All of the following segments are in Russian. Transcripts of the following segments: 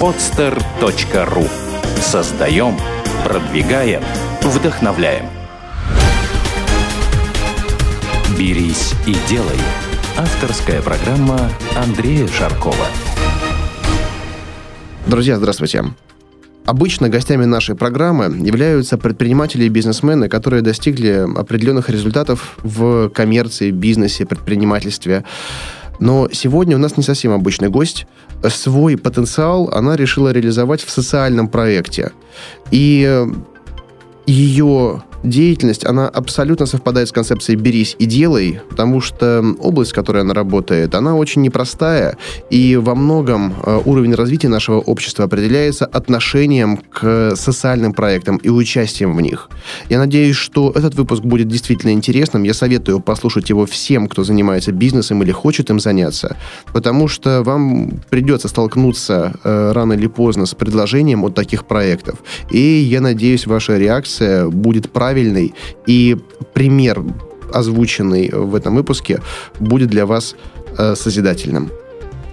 podster.ru Создаем, продвигаем, вдохновляем. «Берись и делай» – авторская программа Андрея Шаркова. Друзья, здравствуйте. Обычно гостями нашей программы являются предприниматели и бизнесмены, которые достигли определенных результатов в коммерции, бизнесе, предпринимательстве. Но сегодня у нас не совсем обычный гость. Свой потенциал она решила реализовать в социальном проекте. И ее деятельность, она абсолютно совпадает с концепцией «берись и делай», потому что область, в которой она работает, она очень непростая, и во многом э, уровень развития нашего общества определяется отношением к социальным проектам и участием в них. Я надеюсь, что этот выпуск будет действительно интересным. Я советую послушать его всем, кто занимается бизнесом или хочет им заняться, потому что вам придется столкнуться э, рано или поздно с предложением от таких проектов. И я надеюсь, ваша реакция будет правильной правильный, и пример, озвученный в этом выпуске, будет для вас э, созидательным.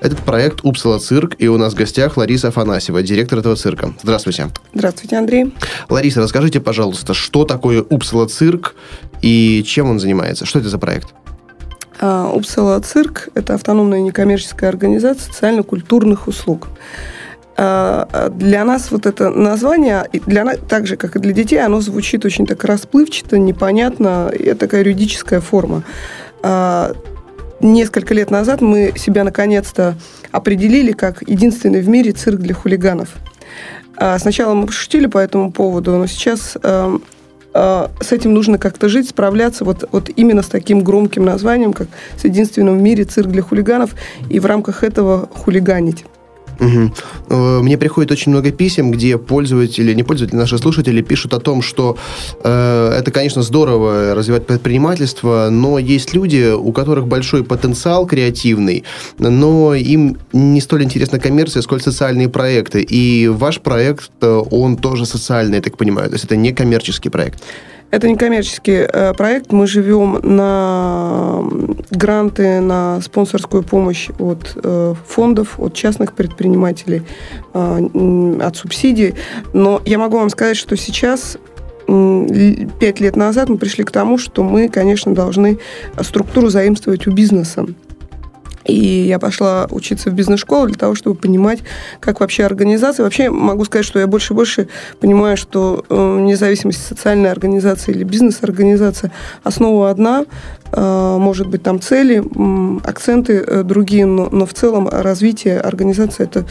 Этот проект «Упсала цирк», и у нас в гостях Лариса Афанасьева, директор этого цирка. Здравствуйте. Здравствуйте, Андрей. Лариса, расскажите, пожалуйста, что такое «Упсала цирк» и чем он занимается? Что это за проект? А, «Упсала цирк» – это автономная некоммерческая организация социально-культурных услуг. А, для нас вот это название, для нас, так же, как и для детей, оно звучит очень так расплывчато, непонятно, это такая юридическая форма. А, несколько лет назад мы себя наконец-то определили как единственный в мире цирк для хулиганов. А, сначала мы пошутили по этому поводу, но сейчас с этим нужно как-то жить, справляться вот, вот именно с таким громким названием, как с единственным в мире цирк для хулиганов, и в рамках этого хулиганить. Угу. Мне приходит очень много писем, где пользователи, не пользователи, наши слушатели пишут о том, что э, это, конечно, здорово развивать предпринимательство, но есть люди, у которых большой потенциал креативный, но им не столь интересна коммерция, сколь социальные проекты. И ваш проект, э, он тоже социальный, я так понимаю, то есть это не коммерческий проект. Это не коммерческий э, проект. Мы живем на гранты, на спонсорскую помощь от э, фондов, от частных предпринимателей, э, от субсидий. Но я могу вам сказать, что сейчас пять лет назад мы пришли к тому, что мы, конечно, должны структуру заимствовать у бизнеса. И я пошла учиться в бизнес-школу для того, чтобы понимать, как вообще организация. Вообще могу сказать, что я больше и больше понимаю, что э, независимость социальной организации или бизнес-организация основа одна, э, может быть там цели, акценты э, другие, но, но в целом развитие организации это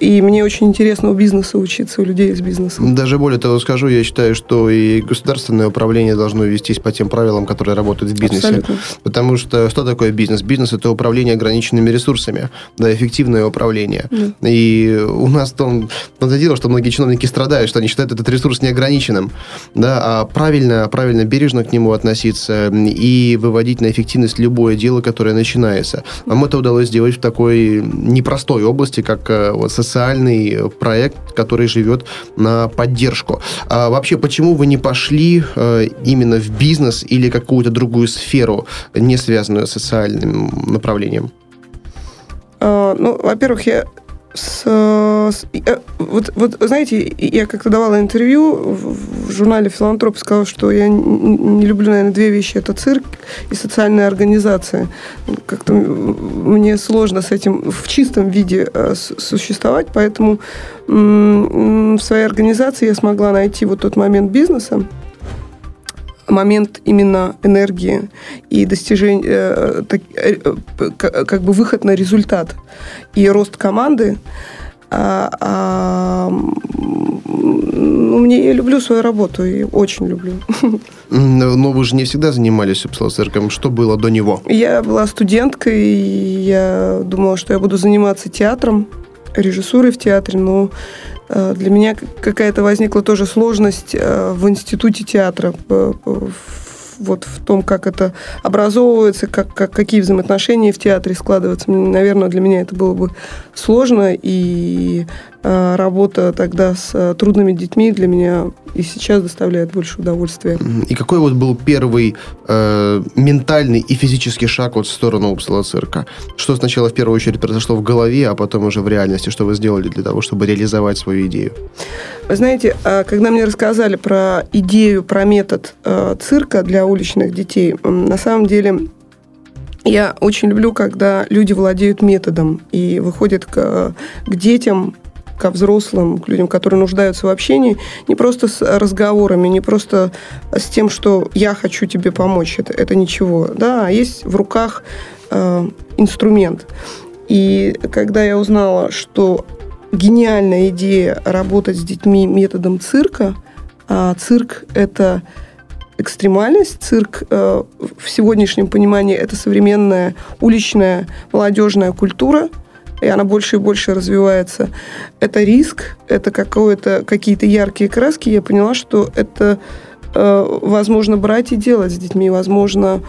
и мне очень интересно у бизнеса учиться, у людей из бизнеса. Даже более того скажу, я считаю, что и государственное управление должно вестись по тем правилам, которые работают в бизнесе. Абсолютно. Потому что что такое бизнес? Бизнес – это управление ограниченными ресурсами, да, эффективное управление. Да. И у нас там надо дело, что многие чиновники страдают, что они считают этот ресурс неограниченным. Да, а правильно, правильно, бережно к нему относиться и выводить на эффективность любое дело, которое начинается. Вам это удалось сделать в такой непростой области, как э, вот социальный проект, который живет на поддержку. А вообще, почему вы не пошли э, именно в бизнес или какую-то другую сферу, не связанную с социальным направлением? А, ну, во-первых, я с, с, э, вот, вот, знаете, я как-то давала интервью в, в журнале «Филантроп», сказала, что я не, не люблю, наверное, две вещи. Это цирк и социальная организация. Как-то мне сложно с этим в чистом виде э, существовать, поэтому в своей организации я смогла найти вот тот момент бизнеса, момент именно энергии и достижения, э, э, как бы выход на результат и рост команды. А, а, ну, мне я люблю свою работу и очень люблю. Но вы же не всегда занимались цирком. Что было до него? Я была студенткой, и я думала, что я буду заниматься театром, режиссурой в театре, но для меня какая-то возникла тоже сложность э, в институте театра, вот в том, как это образовывается, как, как, какие взаимоотношения в театре складываются. Наверное, для меня это было бы сложно, и э, работа тогда с э, трудными детьми для меня и сейчас доставляет больше удовольствия. И какой вот был первый э, ментальный и физический шаг вот в сторону Упсала цирка? Что сначала в первую очередь произошло в голове, а потом уже в реальности? Что вы сделали для того, чтобы реализовать свою идею? Вы знаете, а, когда мне рассказали про идею, про метод э, цирка для уличных детей, на самом деле я очень люблю, когда люди владеют методом и выходят к, к детям, ко взрослым, к людям, которые нуждаются в общении, не просто с разговорами, не просто с тем, что я хочу тебе помочь, это, это ничего, да, а есть в руках э, инструмент. И когда я узнала, что гениальная идея работать с детьми методом цирка, а цирк это экстремальность. Цирк э, в сегодняшнем понимании это современная уличная молодежная культура, и она больше и больше развивается. Это риск, это какое-то, какие-то яркие краски. Я поняла, что это э, возможно брать и делать с детьми, возможно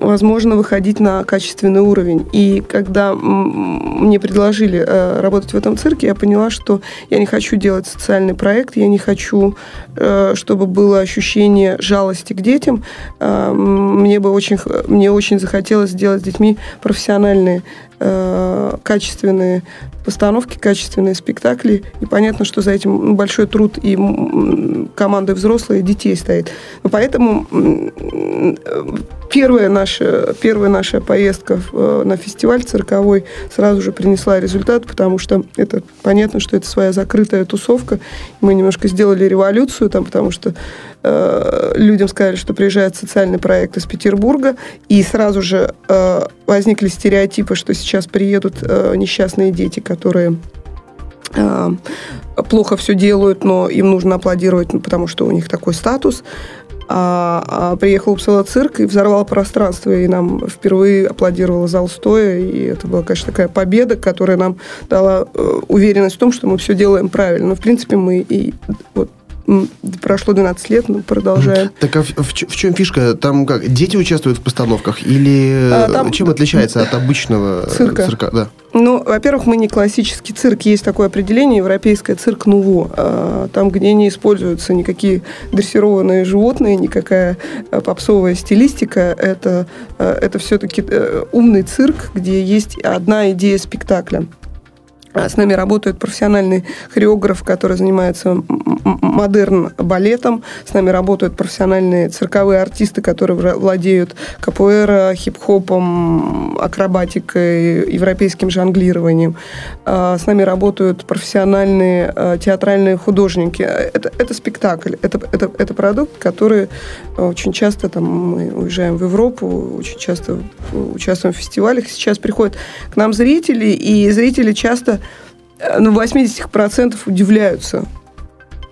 возможно выходить на качественный уровень. И когда мне предложили э, работать в этом цирке, я поняла, что я не хочу делать социальный проект, я не хочу, э, чтобы было ощущение жалости к детям. Э, мне бы очень, мне очень захотелось сделать с детьми профессиональные качественные постановки, качественные спектакли. И понятно, что за этим большой труд и команды взрослые, и детей стоит. поэтому первая наша, первая наша поездка э, на фестиваль цирковой сразу же принесла результат, потому что это понятно, что это своя закрытая тусовка. Мы немножко сделали революцию там, потому что э, людям сказали, что приезжает социальный проект из Петербурга, и сразу же э, возникли стереотипы, что сейчас приедут э, несчастные дети, которые э, плохо все делают, но им нужно аплодировать, потому что у них такой статус. А, а приехал Упсала цирк и взорвал пространство, и нам впервые аплодировал зал стоя, и это была, конечно, такая победа, которая нам дала э, уверенность в том, что мы все делаем правильно. Но, в принципе, мы и вот прошло 12 лет, мы продолжаем. Так а в, в, в чем фишка? Там как, дети участвуют в постановках? Или а, там... чем отличается от обычного цирка? цирка? Да. Ну, во-первых, мы не классический цирк. Есть такое определение, европейское цирк нуво. А, там, где не используются никакие дрессированные животные, никакая а, попсовая стилистика. Это, это все-таки э, умный цирк, где есть одна идея спектакля. А с нами работает профессиональный хореограф, который занимается модерн балетом. С нами работают профессиональные цирковые артисты, которые владеют капуэра, хип-хопом, акробатикой, европейским жонглированием. А с нами работают профессиональные а, театральные художники. Это, это спектакль, это, это, это продукт, который очень часто там, мы уезжаем в Европу, очень часто участвуем в фестивалях. Сейчас приходят к нам зрители, и зрители часто ну, 80% удивляются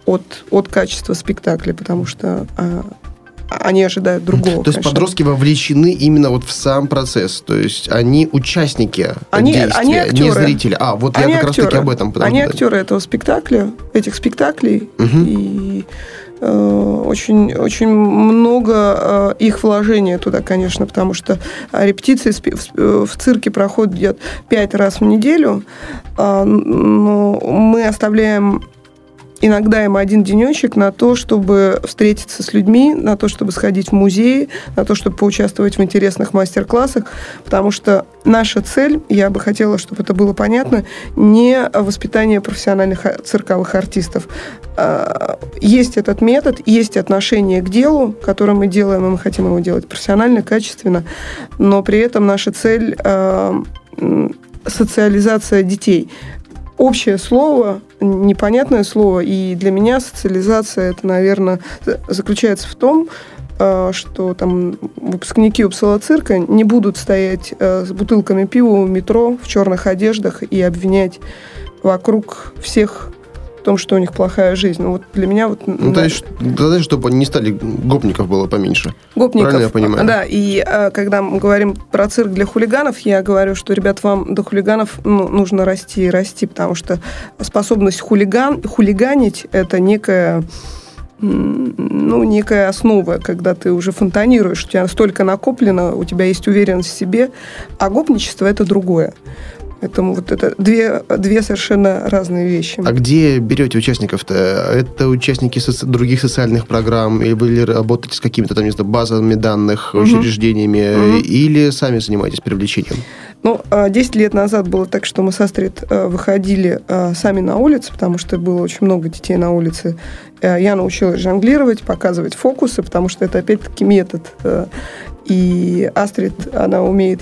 от, от качества спектакля, потому что а, они ожидают другого. То есть конечно. подростки вовлечены именно вот в сам процесс. То есть они участники они, действия, они актеры. не зрители. А, вот они я как актеры. раз таки об этом. Они актеры этого спектакля, этих спектаклей. Угу. И Э, очень, очень много э, их вложения туда, конечно, потому что репетиции в цирке проходят пять раз в неделю, а, но мы оставляем иногда им один денечек на то, чтобы встретиться с людьми, на то, чтобы сходить в музей, на то, чтобы поучаствовать в интересных мастер-классах, потому что наша цель, я бы хотела, чтобы это было понятно, не воспитание профессиональных цирковых артистов. А, есть этот метод, есть отношение к делу, которое мы делаем, и мы хотим его делать профессионально, качественно, но при этом наша цель а, социализация детей общее слово, непонятное слово, и для меня социализация это, наверное, заключается в том, э, что там выпускники Упсала цирка не будут стоять э, с бутылками пива у метро в черных одеждах и обвинять вокруг всех том, что у них плохая жизнь. Ну, вот для меня вот... Ну, да, тогда, чтобы они не стали, гопников было поменьше. Гопников. Правильно я понимаю? Да, и а, когда мы говорим про цирк для хулиганов, я говорю, что, ребят, вам до хулиганов ну, нужно расти и расти, потому что способность хулиган, хулиганить – это некая ну, некая основа, когда ты уже фонтанируешь, у тебя столько накоплено, у тебя есть уверенность в себе, а гопничество – это другое. Поэтому вот это две, две совершенно разные вещи. А где берете участников-то? Это участники соци- других социальных программ, или вы работаете с какими-то там, не знаю, базами данных, угу. учреждениями, угу. или сами занимаетесь привлечением? Ну, 10 а, лет назад было так, что мы со Стрит э, выходили э, сами на улицу, потому что было очень много детей на улице. Э, я научилась жонглировать, показывать фокусы, потому что это опять-таки метод. И Астрид, она умеет,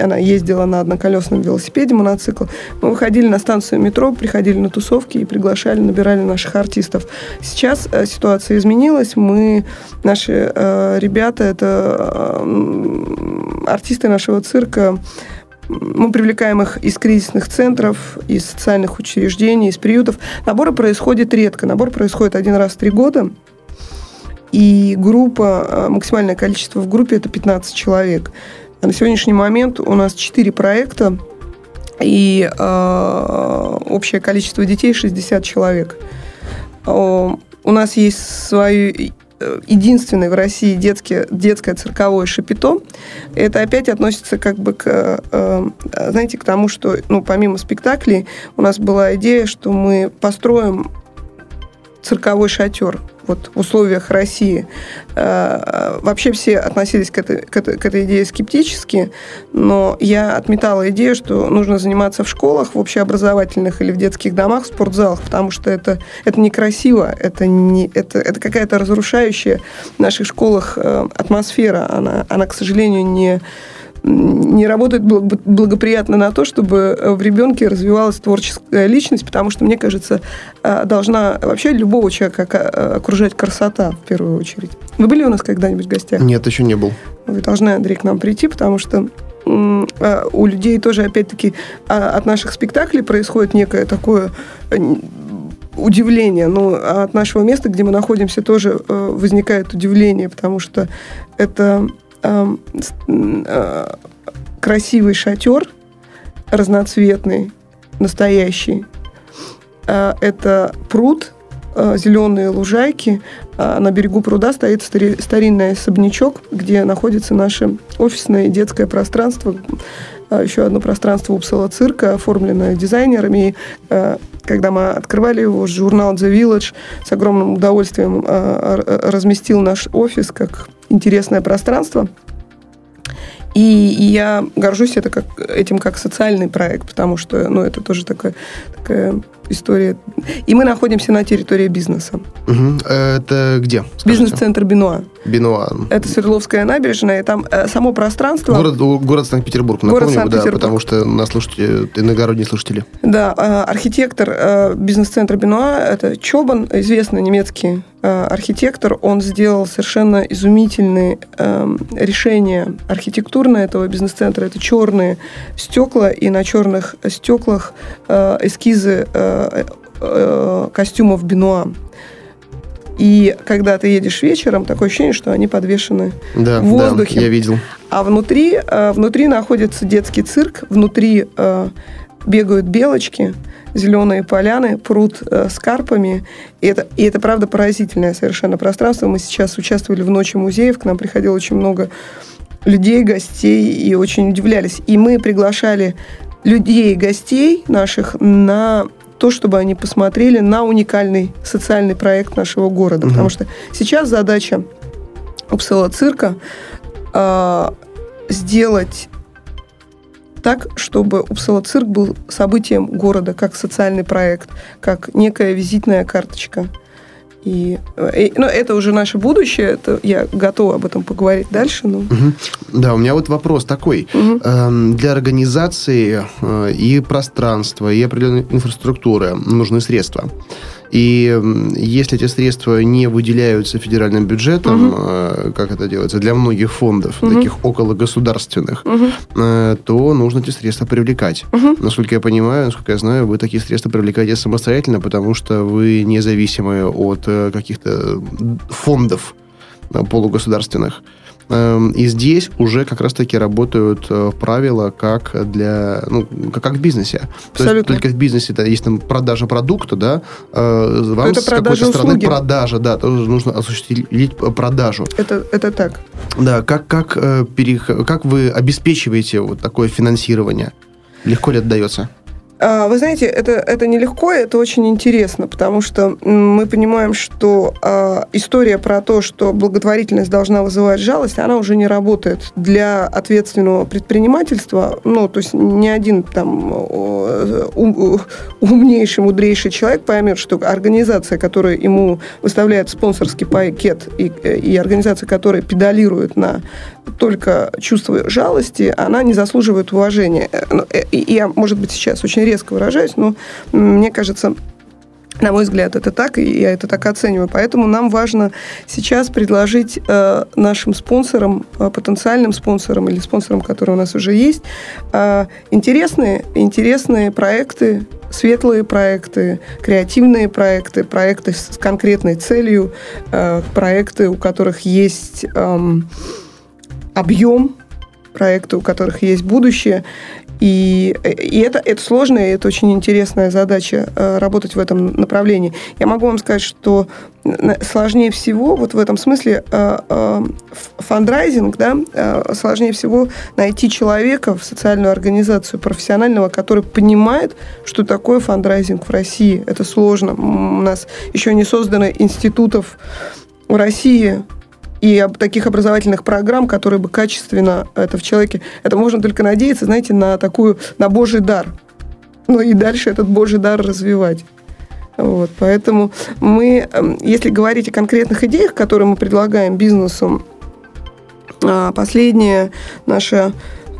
она ездила на одноколесном велосипеде, моноцикл. Мы выходили на станцию метро, приходили на тусовки и приглашали, набирали наших артистов. Сейчас ситуация изменилась. Мы, наши ребята, это артисты нашего цирка, мы привлекаем их из кризисных центров, из социальных учреждений, из приютов. Набор происходит редко. Набор происходит один раз в три года. И группа, э, максимальное количество в группе – это 15 человек. А на сегодняшний момент у нас 4 проекта, и э, общее количество детей 60 человек. Э, у нас есть свои Э, единственный в России детский, детское цирковое шапито. Это опять относится как бы к, э, знаете, к тому, что, ну, помимо спектаклей, у нас была идея, что мы построим цирковой шатер вот в условиях России. Э, вообще все относились к этой, к, этой, к этой идее скептически, но я отметала идею, что нужно заниматься в школах, в общеобразовательных или в детских домах, в спортзалах, потому что это, это некрасиво, это, не, это, это какая-то разрушающая в наших школах э, атмосфера. Она, она, к сожалению, не не работает благоприятно на то, чтобы в ребенке развивалась творческая личность, потому что, мне кажется, э, должна вообще любого человека э, окружать красота в первую очередь. Вы были у нас когда-нибудь в гостях? Нет, еще не был. Вы должны, Андрей, к нам прийти, потому что э, у людей тоже, опять-таки, а, от наших спектаклей происходит некое такое удивление. Ну, а от нашего места, где мы находимся, тоже возникает удивление, потому что это Эм, э, красивый шатер, разноцветный, настоящий. Э, это пруд, э, зеленые лужайки. На берегу пруда стоит старинный особнячок, где находится наше офисное детское пространство. Еще одно пространство Упсала цирка, оформленное дизайнерами. И, когда мы открывали его, журнал The Village с огромным удовольствием разместил наш офис как интересное пространство. И, и я горжусь это как, этим как социальный проект, потому что ну, это тоже такая, такая история. И мы находимся на территории бизнеса. Угу. Это где? Бизнес-центр Бенуа. Бенуа. Это Свердловская набережная, и там э, само пространство... Город, город Санкт-Петербург, напомню, город Санкт-Петербург. да, потому что нас слушатели, иногородние слушатели. Да, э, архитектор э, бизнес-центра Бенуа, это Чобан, известный немецкий архитектор, он сделал совершенно изумительные э, решения архитектурные этого бизнес-центра. Это черные стекла, и на черных стеклах э, эскизы э, э, костюмов Бенуа. И когда ты едешь вечером, такое ощущение, что они подвешены да, в воздухе. Да, я видел. А внутри, э, внутри находится детский цирк, внутри э, бегают белочки, зеленые поляны, пруд э, с карпами. И это, и это, правда, поразительное совершенно пространство. Мы сейчас участвовали в Ночи музеев, к нам приходило очень много людей, гостей, и очень удивлялись. И мы приглашали людей, гостей наших на то, чтобы они посмотрели на уникальный социальный проект нашего города. Угу. Потому что сейчас задача Упсала цирка э, сделать так, чтобы Упсала цирк был событием города, как социальный проект, как некая визитная карточка. И, и ну, это уже наше будущее, это я готова об этом поговорить дальше. Но... Угу. Да, у меня вот вопрос такой. Угу. Эм, для организации э, и пространства, и определенной инфраструктуры нужны средства. И если эти средства не выделяются федеральным бюджетом, угу. как это делается, для многих фондов, угу. таких около государственных, угу. то нужно эти средства привлекать. Угу. Насколько я понимаю, насколько я знаю, вы такие средства привлекаете самостоятельно, потому что вы независимы от э, каких-то фондов полугосударственных. Эм, и здесь уже как раз-таки работают э, правила как для, ну, как в бизнесе. Абсолютно. То есть только в бизнесе да, есть там продажа продукта, да, э, вам это с какой-то стороны продажа, да, тоже нужно осуществить продажу. Это, это так. Да, как, как, э, как вы обеспечиваете вот такое финансирование? Легко ли отдается? А, вы знаете, это, это нелегко, это очень интересно, потому что мы понимаем, что э, история про то, что благотворительность должна вызывать жалость, она уже не работает для ответственного предпринимательства. Ну, то есть ни один там ум, умнейший, мудрейший человек поймет, что организация, которая ему выставляет спонсорский пакет, и, и организация, которая педалирует на только чувство жалости, она не заслуживает уважения. Э, ну, э, я, может быть, сейчас очень резко выражаюсь, но мне кажется, на мой взгляд, это так, и я это так оцениваю. Поэтому нам важно сейчас предложить э, нашим спонсорам, э, потенциальным спонсорам или спонсорам, которые у нас уже есть, э, интересные, интересные проекты, светлые проекты, креативные проекты, проекты с конкретной целью, э, проекты, у которых есть э, объем, проекты, у которых есть будущее. И, и это, это сложная, это очень интересная задача э, работать в этом направлении. Я могу вам сказать, что сложнее всего, вот в этом смысле, э, э, фандрайзинг, да, сложнее всего найти человека в социальную организацию профессионального, который понимает, что такое фандрайзинг в России. Это сложно. У нас еще не создано институтов в России, и таких образовательных программ, которые бы качественно это в человеке... Это можно только надеяться, знаете, на такую, на Божий дар. Ну и дальше этот Божий дар развивать. Вот, поэтому мы, эм, если говорить о конкретных идеях, которые мы предлагаем бизнесу, а, последняя наша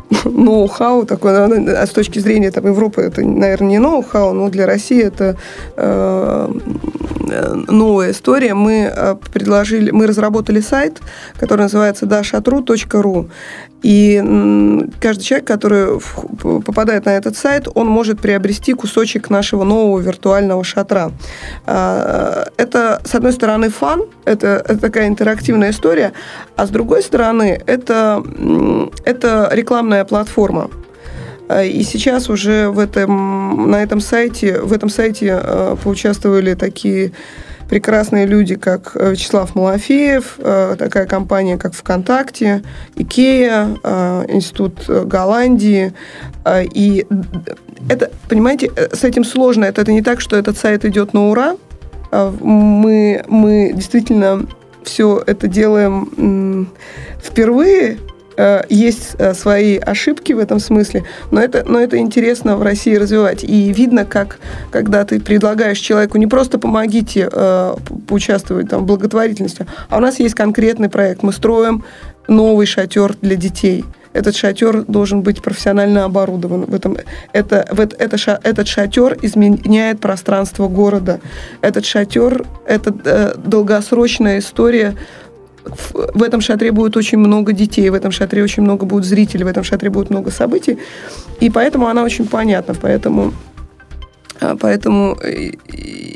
ноу-хау такой, а с точки зрения там, Европы это, наверное, не ноу-хау, но для России это э, новая история. Мы э, предложили, мы разработали сайт, который называется dashatru.ru. И каждый человек, который попадает на этот сайт, он может приобрести кусочек нашего нового виртуального шатра. А, это, с одной стороны, фан, это, это такая интерактивная история, а с другой стороны, это, это рекламная платформа. А, и сейчас уже в этом, на этом сайте, в этом сайте э, поучаствовали такие прекрасные люди, как э, Вячеслав Малафеев, э, такая компания, как ВКонтакте, Икея, э, Институт Голландии. И это, понимаете, с этим сложно. Это, это не так, что этот сайт идет на ура. Мы, мы действительно все это делаем впервые, Э, есть э, свои ошибки в этом смысле, но это, но это интересно в России развивать. И видно, как когда ты предлагаешь человеку не просто помогите э, поучаствовать там, в благотворительности, а у нас есть конкретный проект. Мы строим новый шатер для детей. Этот шатер должен быть профессионально оборудован. В этом, это, в, это, ша, этот шатер изменяет пространство города. Этот шатер – это э, долгосрочная история в этом шатре будет очень много детей, в этом шатре очень много будет зрителей, в этом шатре будет много событий. И поэтому она очень понятна. Поэтому Поэтому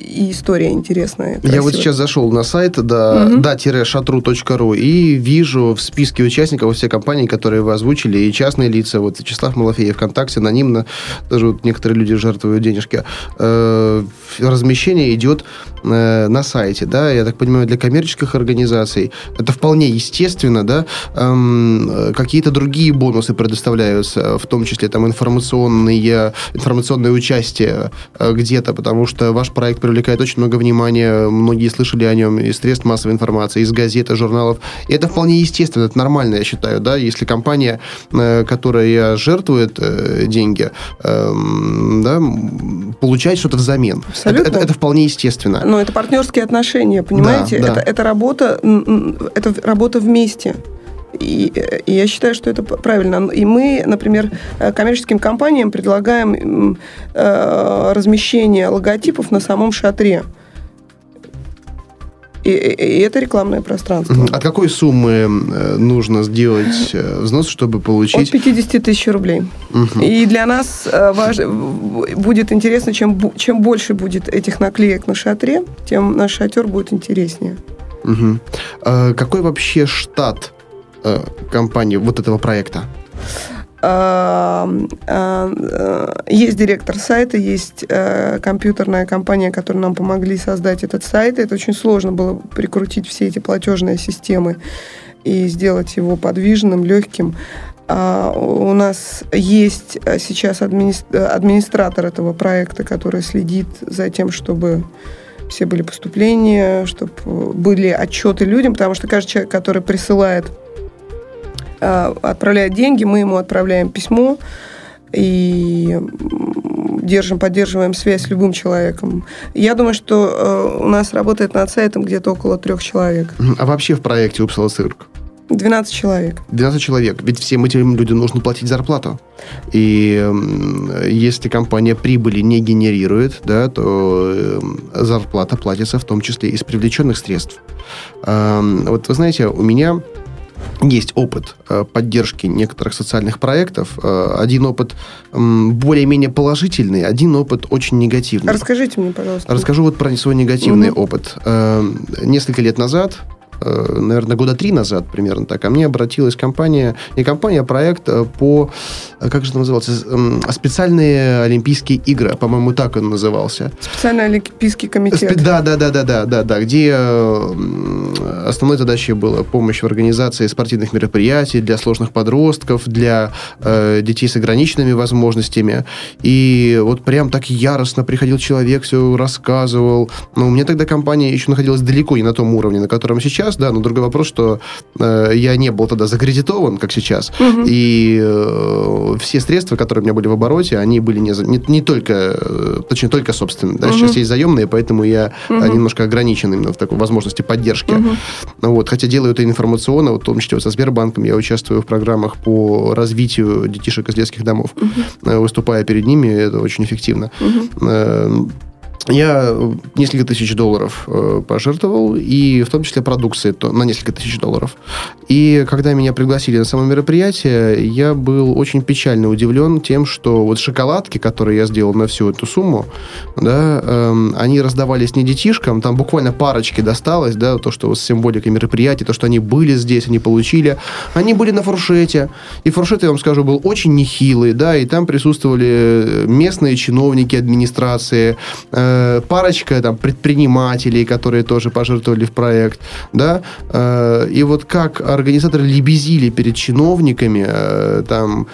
и история интересная. Красивая. Я вот сейчас зашел на сайт да, угу. да-шатру.ру и вижу в списке участников все компании, которые вы озвучили, и частные лица. Вот Вячеслав Малафеев ВКонтакте, анонимно, даже вот некоторые люди жертвуют денежки. Э, размещение идет э, на сайте, да, я так понимаю, для коммерческих организаций. Это вполне естественно, да. Эм, какие-то другие бонусы предоставляются, в том числе там информационные, информационное участие э, где-то, потому что ваш проект привлекает очень много внимания, многие слышали о нем из средств массовой информации, из газет, из журналов. И это вполне естественно, это нормально, я считаю, да, если компания, э, которая жертвует э, деньги, эм, да, получает что-то взамен. Абсолютно. Это, это, это вполне естественно. Но это партнерские отношения, понимаете? Да, да. Это, это работа, это работа вместе. И, и я считаю, что это правильно. И мы, например, э, коммерческим компаниям предлагаем э, размещение логотипов на самом шатре. И, и, это рекламное пространство. От какой суммы э, нужно сделать взнос, чтобы получить? От 50 тысяч рублей. Угу. И для нас важ... будет интересно, чем, чем больше будет этих наклеек на шатре, тем наш шатер будет интереснее. Угу. А какой вообще штат э, компании вот этого проекта? А, а, есть директор сайта, есть э, компьютерная компания, которая нам помогли создать этот сайт. Это очень сложно было прикрутить все эти платежные системы и сделать его подвижным, легким. А, у нас есть сейчас администратор этого проекта, который следит за тем, чтобы все были поступления, чтобы были отчеты людям, потому что каждый человек, который присылает, отправляет деньги, мы ему отправляем письмо, и держим, поддерживаем связь с любым человеком. Я думаю, что э, у нас работает над сайтом где-то около трех человек. А вообще в проекте Упсала Цирк? 12 человек. 12 человек. Ведь всем этим людям нужно платить зарплату. И если компания прибыли не генерирует, да, то эм, зарплата платится в том числе из привлеченных средств. Вот вы знаете, у меня есть опыт э, поддержки некоторых социальных проектов. Э, один опыт более-менее положительный, один опыт очень негативный. Расскажите мне, пожалуйста. Расскажу вот про свой негативный угу. опыт. Э, несколько лет назад наверное, года три назад примерно так, ко мне обратилась компания, не компания, а проект э, по, э, как же это назывался, специальные Олимпийские игры, по-моему, так он назывался. Специальный Олимпийский комитет. Да, да, да, да, да, да, да, где основной задачей была помощь в организации спортивных мероприятий для сложных подростков, для э, детей с ограниченными возможностями. И вот прям так яростно приходил человек, все рассказывал. Но у меня тогда компания еще находилась далеко не на том уровне, на котором сейчас сейчас, да, но другой вопрос, что э, я не был тогда закредитован, как сейчас, угу. и э, все средства, которые у меня были в обороте, они были не, не, не только, э, точнее, только собственные, да, угу. сейчас есть заемные, поэтому я угу. немножко ограничен именно в такой возможности поддержки. Угу. Вот, хотя делаю это информационно, вот, в том числе вот со Сбербанком я участвую в программах по развитию детишек из детских домов, угу. выступая перед ними, это очень эффективно. Угу. Я несколько тысяч долларов э, пожертвовал, и в том числе продукции то, на несколько тысяч долларов. И когда меня пригласили на само мероприятие, я был очень печально удивлен тем, что вот шоколадки, которые я сделал на всю эту сумму, да, э, они раздавались не детишкам, там буквально парочки досталось, да, то, что с символикой мероприятия, то, что они были здесь, они получили. Они были на фуршете, и фуршет, я вам скажу, был очень нехилый, да, и там присутствовали местные чиновники администрации, э, Э, парочка там предпринимателей, которые тоже пожертвовали в проект, да, э, и вот как организаторы лебезили перед чиновниками, э, там,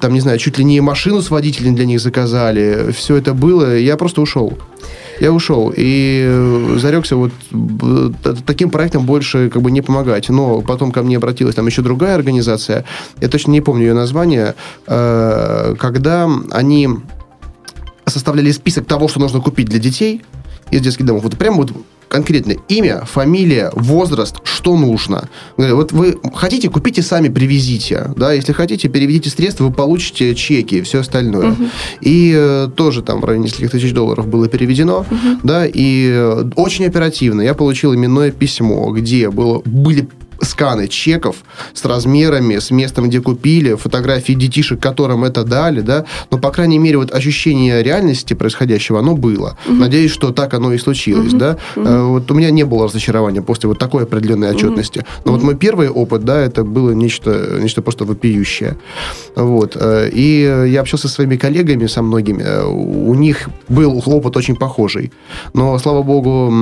там, не знаю, чуть ли не машину с водителем для них заказали, все это было, я просто ушел. Я ушел и зарекся вот таким проектом больше как бы не помогать. Но потом ко мне обратилась там еще другая организация, я точно не помню ее название, когда они составляли список того, что нужно купить для детей из детских домов. Вот прямо вот конкретно имя, фамилия, возраст, что нужно. Вот вы хотите, купите сами, привезите. Да? Если хотите, переведите средства, вы получите чеки и все остальное. Угу. И э, тоже там в районе нескольких тысяч долларов было переведено. Угу. Да, и э, очень оперативно я получил именное письмо, где было, были сканы чеков с размерами, с местом, где купили, фотографии детишек, которым это дали, да, но, по крайней мере, вот ощущение реальности происходящего, оно было. Угу. Надеюсь, что так оно и случилось, угу. да. Угу. Вот у меня не было разочарования после вот такой определенной отчетности. Но вот мой первый опыт, да, это было нечто, нечто просто вопиющее. Вот. Э, и я общался со своими коллегами, со многими, э, у них был опыт очень похожий. Но, слава богу,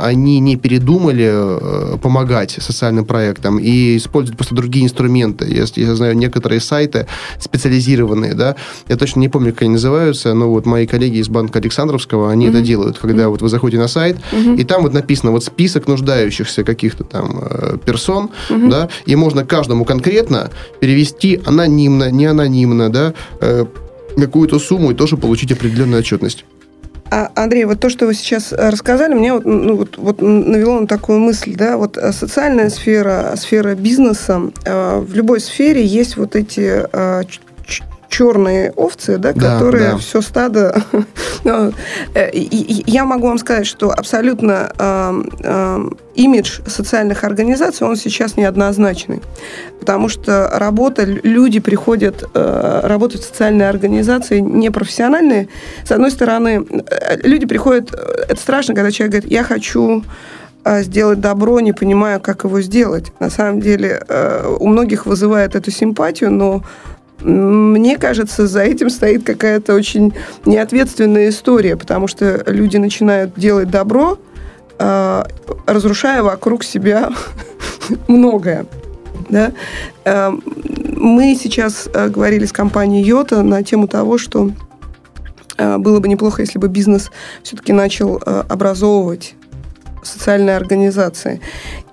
они не передумали помогать социальным проектам и используют просто другие инструменты. Если я знаю некоторые сайты специализированные, да, я точно не помню, как они называются, но вот мои коллеги из банка Александровского, они mm-hmm. это делают, когда mm-hmm. вот вы заходите на сайт, mm-hmm. и там вот написано вот список нуждающихся каких-то там э, персон, mm-hmm. да, и можно каждому конкретно перевести анонимно, не анонимно, да, э, какую-то сумму и тоже получить определенную отчетность. А, Андрей, вот то, что вы сейчас э, рассказали, мне вот, ну, вот, вот навело на такую мысль, да, вот э, социальная сфера, сфера бизнеса, э, в любой сфере есть вот эти черные овцы, да, да которые да. все стадо... Э, я могу вам сказать, что абсолютно имидж социальных организаций, он сейчас неоднозначный. Потому что работа, люди приходят э, работать в социальные организации непрофессиональные. С одной стороны, э, люди приходят... Это страшно, когда человек говорит, я хочу сделать добро, не понимая, как его сделать. На самом деле у многих вызывает эту симпатию, но мне кажется, за этим стоит какая-то очень неответственная история, потому что люди начинают делать добро, а, разрушая вокруг себя многое. Да? Эм, мы сейчас говорили с компанией Йота на тему того, что было бы неплохо, если бы бизнес все-таки начал образовывать социальные организации.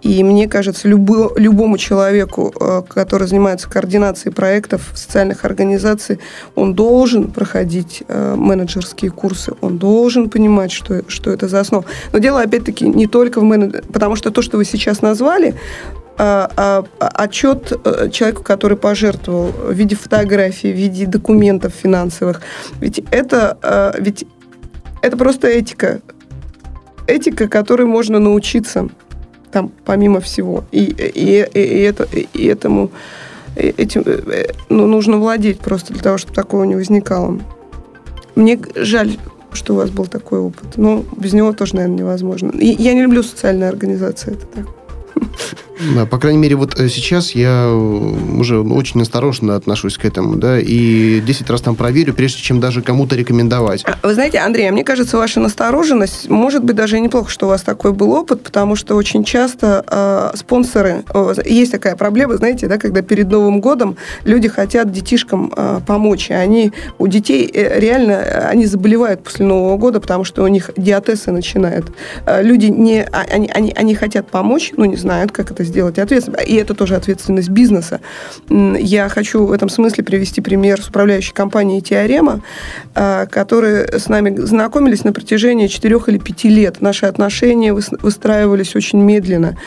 И мне кажется, любо, любому человеку, э, который занимается координацией проектов социальных организаций, он должен проходить э, менеджерские курсы, он должен понимать, что, что это за основа. Но дело, опять-таки, не только в менеджере, потому что то, что вы сейчас назвали, а, а, а, отчет э, человеку, который пожертвовал в виде фотографий, в виде документов финансовых. Ведь это, ведь это просто этика этика, которой можно научиться там помимо всего. И, и, и, и, это, и этому этим э, ну, нужно владеть просто для того, чтобы такого не возникало. Мне жаль, что у вас был такой опыт. Но без него тоже, наверное, невозможно. И я не люблю социальные организации, это так. По крайней мере, вот э, сейчас я э, уже очень осторожно отношусь к этому, да, и 10 раз там проверю, прежде чем даже кому-то рекомендовать. А, вы знаете, Андрей, а мне кажется, ваша настороженность, может быть, даже неплохо, что у вас такой был опыт, потому что очень часто э, спонсоры, э, есть такая проблема, знаете, да, когда перед Новым годом люди хотят детишкам э, помочь, и они, у детей э, реально, они заболевают после Нового года, потому что у них диатезы начинают. Э, люди не, они, они, они хотят помочь, но не знают, как это сделать ответственно. И это тоже ответственность бизнеса. Я хочу в этом смысле привести пример с управляющей компанией «Теорема», а, которые с нами знакомились на протяжении четырех или пяти лет. Наши отношения выстраивались очень медленно.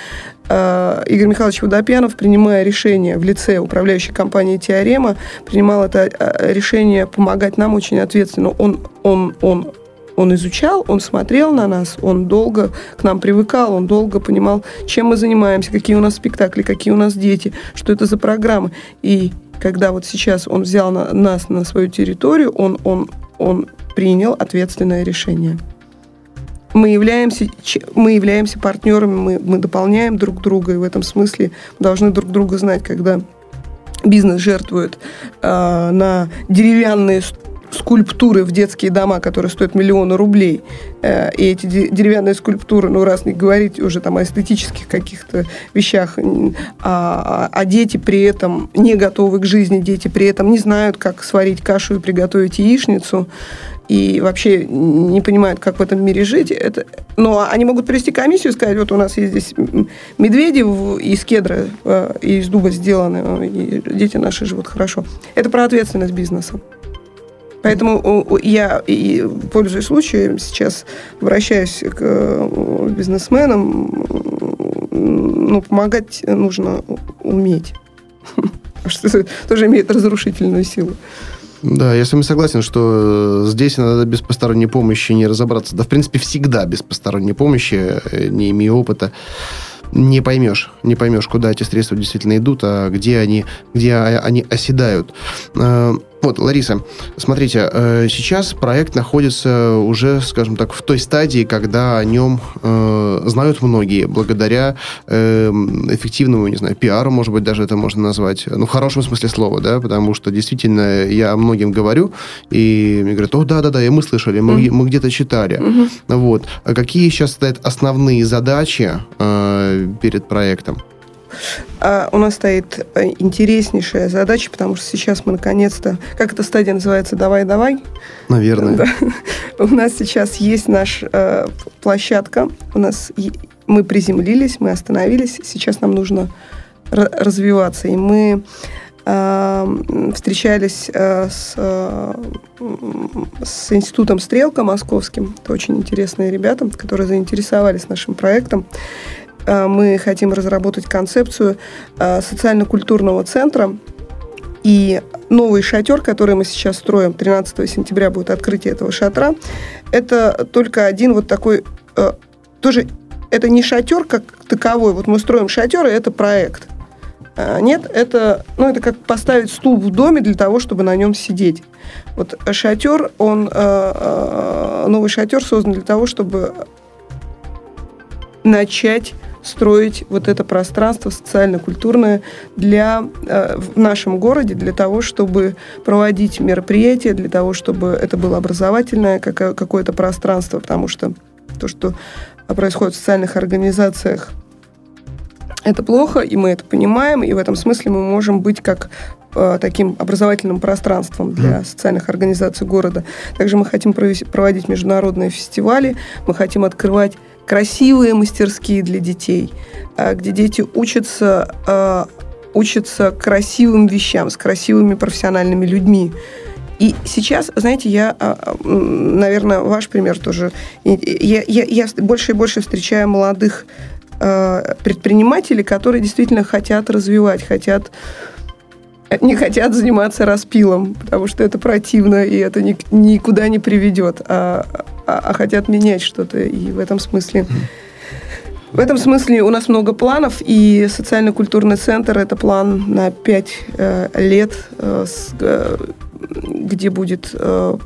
А, Игорь Михайлович Водопьянов, принимая решение в лице управляющей компании «Теорема», принимал это а, решение помогать нам очень ответственно. Он, он, он он изучал, он смотрел на нас, он долго к нам привыкал, он долго понимал, чем мы занимаемся, какие у нас спектакли, какие у нас дети, что это за программы. И когда вот сейчас он взял на, нас на свою территорию, он, он, он принял ответственное решение. Мы являемся, мы являемся партнерами, мы, мы дополняем друг друга, и в этом смысле должны друг друга знать, когда бизнес жертвует э, на деревянные скульптуры в детские дома, которые стоят миллионы рублей, э, и эти деревянные скульптуры, ну, раз не говорить уже там о эстетических каких-то вещах, а, а дети при этом не готовы к жизни, дети при этом не знают, как сварить кашу и приготовить яичницу, и вообще не понимают, как в этом мире жить. Это... Но они могут привести комиссию и сказать, вот у нас есть здесь медведи из кедра э, и из дуба сделаны, и дети наши живут хорошо. Это про ответственность бизнеса. Поэтому я, и, пользуясь случаем, сейчас обращаюсь к э, бизнесменам. Ну, помогать нужно уметь. Что тоже имеет разрушительную силу. Да, я с вами согласен, что э, здесь надо без посторонней помощи не разобраться. Да, в принципе, всегда без посторонней помощи, э, не имея опыта не поймешь, не поймешь, куда эти средства действительно идут, а где они, где они оседают. Вот, Лариса, смотрите, э, сейчас проект находится уже, скажем так, в той стадии, когда о нем э, знают многие, благодаря э, эффективному, не знаю, пиару, может быть, даже это можно назвать, ну, в хорошем смысле слова, да, потому что действительно я многим говорю, и мне говорят, о, да-да-да, и мы слышали, мы, mm-hmm. мы где-то читали. Mm-hmm. Вот. А какие сейчас стоят основные задачи э, перед проектом? А у нас стоит э, интереснейшая задача, потому что сейчас мы наконец-то... Как эта стадия называется? «Давай-давай»? Наверное. Да. У нас сейчас есть наша э, площадка. У нас мы приземлились, мы остановились. Сейчас нам нужно развиваться. И мы э, встречались с, с институтом «Стрелка» московским. Это очень интересные ребята, которые заинтересовались нашим проектом. Э, мы хотим разработать концепцию э, социально-культурного центра. И новый шатер, который мы сейчас строим, 13 сентября будет открытие этого шатра, это только один вот такой, э, тоже это не шатер как таковой, вот мы строим шатер, и это проект. Нет, это, ну, это как поставить стул в доме для того, чтобы на нем сидеть. Вот шатер, он, новый шатер создан для того, чтобы начать строить вот это пространство социально-культурное для, э, в нашем городе, для того, чтобы проводить мероприятия, для того, чтобы это было образовательное как, какое-то пространство, потому что то, что происходит в социальных организациях, это плохо, и мы это понимаем, и в этом смысле мы можем быть как э, таким образовательным пространством для социальных организаций города. Также мы хотим проводить международные фестивали, мы хотим открывать красивые мастерские для детей, э, где дети учатся, э, учатся красивым вещам, с красивыми профессиональными людьми. И сейчас, знаете, я, а, наверное, ваш пример тоже. Я, я, я больше и больше встречаю молодых предпринимателей, которые действительно хотят развивать, хотят не хотят заниматься распилом, потому что это противно, и это ни, никуда не приведет, а, а, а хотят менять что-то. И в этом смысле... В этом смысле у нас много планов, и социально-культурный центр – это план на пять э, лет, э, с, э, где будет э,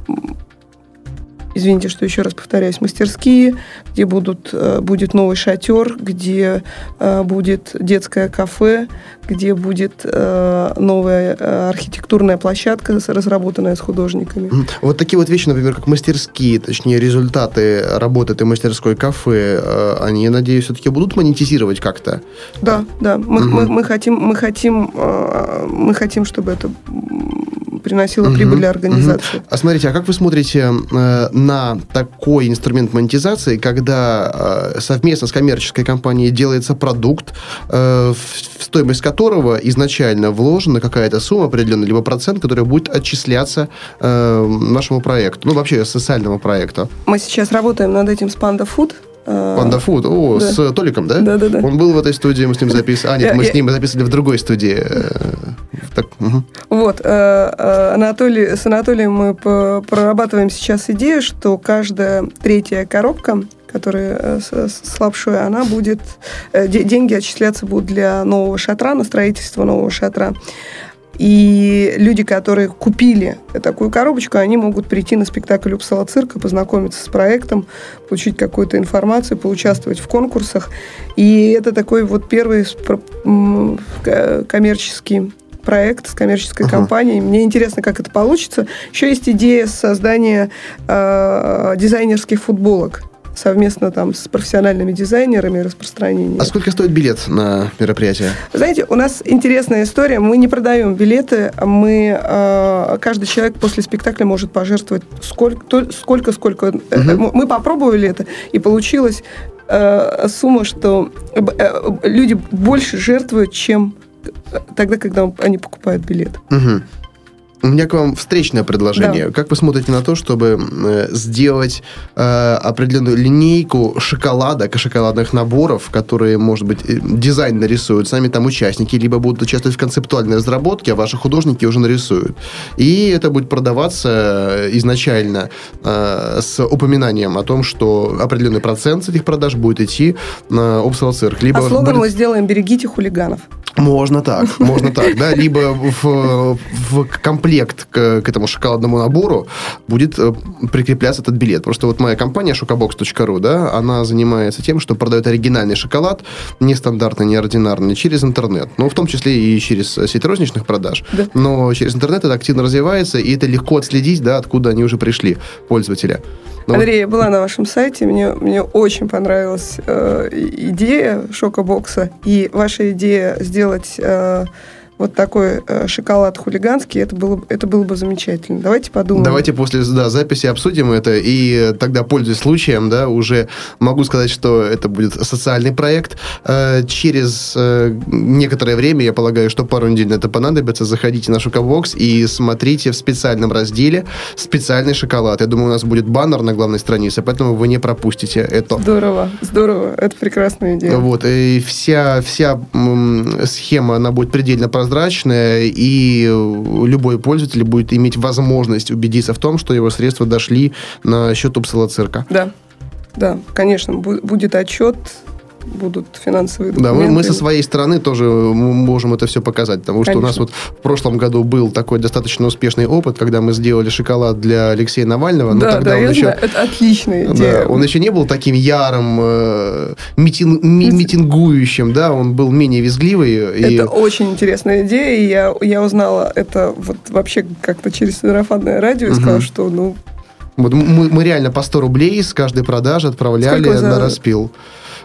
извините, что еще раз повторяюсь, мастерские, где будут, э, будет новый шатер, где э, будет детское кафе, где будет э, новая архитектурная площадка, разработанная с художниками. Вот такие вот вещи, например, как мастерские, точнее, результаты работы этой мастерской кафе, они, я надеюсь, все-таки будут монетизировать как-то? Да, да. Мы, угу. мы, мы, хотим, мы, хотим, мы хотим, чтобы это приносило угу, прибыль для организации. Угу. А смотрите, а как вы смотрите на такой инструмент монетизации, когда э, совместно с коммерческой компанией делается продукт, э, в стоимость которого изначально вложена какая-то сумма определенная, либо процент, который будет отчисляться э, нашему проекту, ну вообще социальному проекту? Мы сейчас работаем над этим с Panda Food. Панда Фуд, о, да. с Толиком, да? Да, да, да. Он был в этой студии, мы с ним записывали. А, нет, мы с ним записывали в другой студии. Э, так, угу. Вот, э, э, Анатолий, с Анатолием мы прорабатываем сейчас идею, что каждая третья коробка которая с лапшой, она будет, деньги отчисляться будут для нового шатра, на строительство нового шатра. И люди, которые купили такую коробочку, они могут прийти на спектакль Упсала цирка, познакомиться с проектом, получить какую-то информацию, поучаствовать в конкурсах. И это такой вот первый коммерческий проект с коммерческой uh-huh. компанией. Мне интересно, как это получится. Еще есть идея создания э, дизайнерских футболок совместно там с профессиональными дизайнерами распространения. А сколько стоит билет на мероприятие? Знаете, у нас интересная история. Мы не продаем билеты, мы э, каждый человек после спектакля может пожертвовать сколько, то, сколько, сколько. Угу. Мы попробовали это и получилась э, сумма, что э, люди больше жертвуют, чем тогда, когда они покупают билет. Угу. У меня к вам встречное предложение. Да. Как вы смотрите на то, чтобы э, сделать э, определенную линейку шоколадок и шоколадных наборов, которые, может быть, э, дизайн нарисуют сами там участники, либо будут участвовать в концептуальной разработке, а ваши художники уже нарисуют. И это будет продаваться э, изначально э, с упоминанием о том, что определенный процент с этих продаж будет идти на обсалцирк. Либо а слоган будет... мы сделаем «Берегите хулиганов». Можно так, можно так, да, либо в, в комплект к, к этому шоколадному набору будет э, прикрепляться этот билет. Просто вот моя компания shokabox.ru, да, она занимается тем, что продает оригинальный шоколад, нестандартный, неординарный, через интернет, ну, в том числе и через сеть розничных продаж. Да. Но через интернет это активно развивается, и это легко отследить, да, откуда они уже пришли, пользователи. Но... Ну Андрей, я была на вашем сайте, мне, мне очень понравилась э, идея шокобокса, и ваша идея сделать э, вот такой э, шоколад хулиганский, это было, это было бы замечательно. Давайте подумаем. Давайте после да, записи обсудим это, и тогда, пользуясь случаем, да, уже могу сказать, что это будет социальный проект. Э, через э, некоторое время, я полагаю, что пару недель на это понадобится, заходите на Шокобокс и смотрите в специальном разделе специальный шоколад. Я думаю, у нас будет баннер на главной странице, поэтому вы не пропустите это. Здорово, здорово, это прекрасная идея. Вот, и вся, вся схема, она будет предельно прозрачной, прозрачное, и любой пользователь будет иметь возможность убедиться в том, что его средства дошли на счет Упсала цирка. Да, да, конечно, будет отчет будут финансовые документы. Да, мы, мы со своей стороны тоже можем это все показать, потому Конечно. что у нас вот в прошлом году был такой достаточно успешный опыт, когда мы сделали шоколад для Алексея Навального. Да, тогда да, он я еще, знаю, это отличная идея. Да, он еще не был таким ярым э, митин, ми, митингующим, да, он был менее визгливый. Это и... очень интересная идея, и я, я узнала это вот вообще как-то через сарафанное радио и угу. сказала, что ну вот мы, мы реально по 100 рублей с каждой продажи отправляли на распил.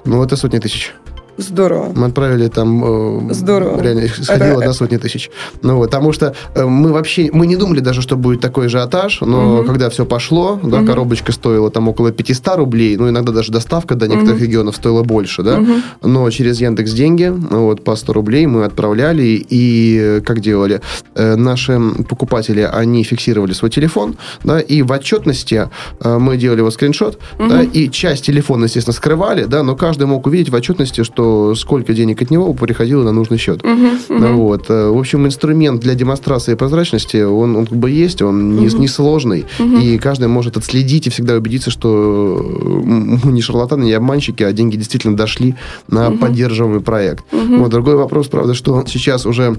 Ну, это сотни тысяч. Здорово. Мы отправили там... Э, Здорово. Реально, сходило Это... на сотни тысяч. Ну вот, потому что э, мы вообще... Мы не думали даже, что будет такой же ажиотаж, но угу. когда все пошло, да, угу. коробочка стоила там около 500 рублей, ну, иногда даже доставка до некоторых угу. регионов стоила больше, да, угу. но через Яндекс Деньги, вот, по 100 рублей мы отправляли, и как делали? Э, наши покупатели, они фиксировали свой телефон, да, и в отчетности э, мы делали вот скриншот, угу. да, и часть телефона, естественно, скрывали, да, но каждый мог увидеть в отчетности, что сколько денег от него приходило на нужный счет. Угу, угу. Вот. Э, в общем, инструмент для демонстрации прозрачности, он, он как бы есть, он угу. не, не сложный, угу. и каждый может отследить и всегда убедиться, что мы не шарлатаны, не обманщики, а деньги действительно дошли на угу. поддерживаемый проект. Угу. Вот. Другой вопрос, правда, что сейчас уже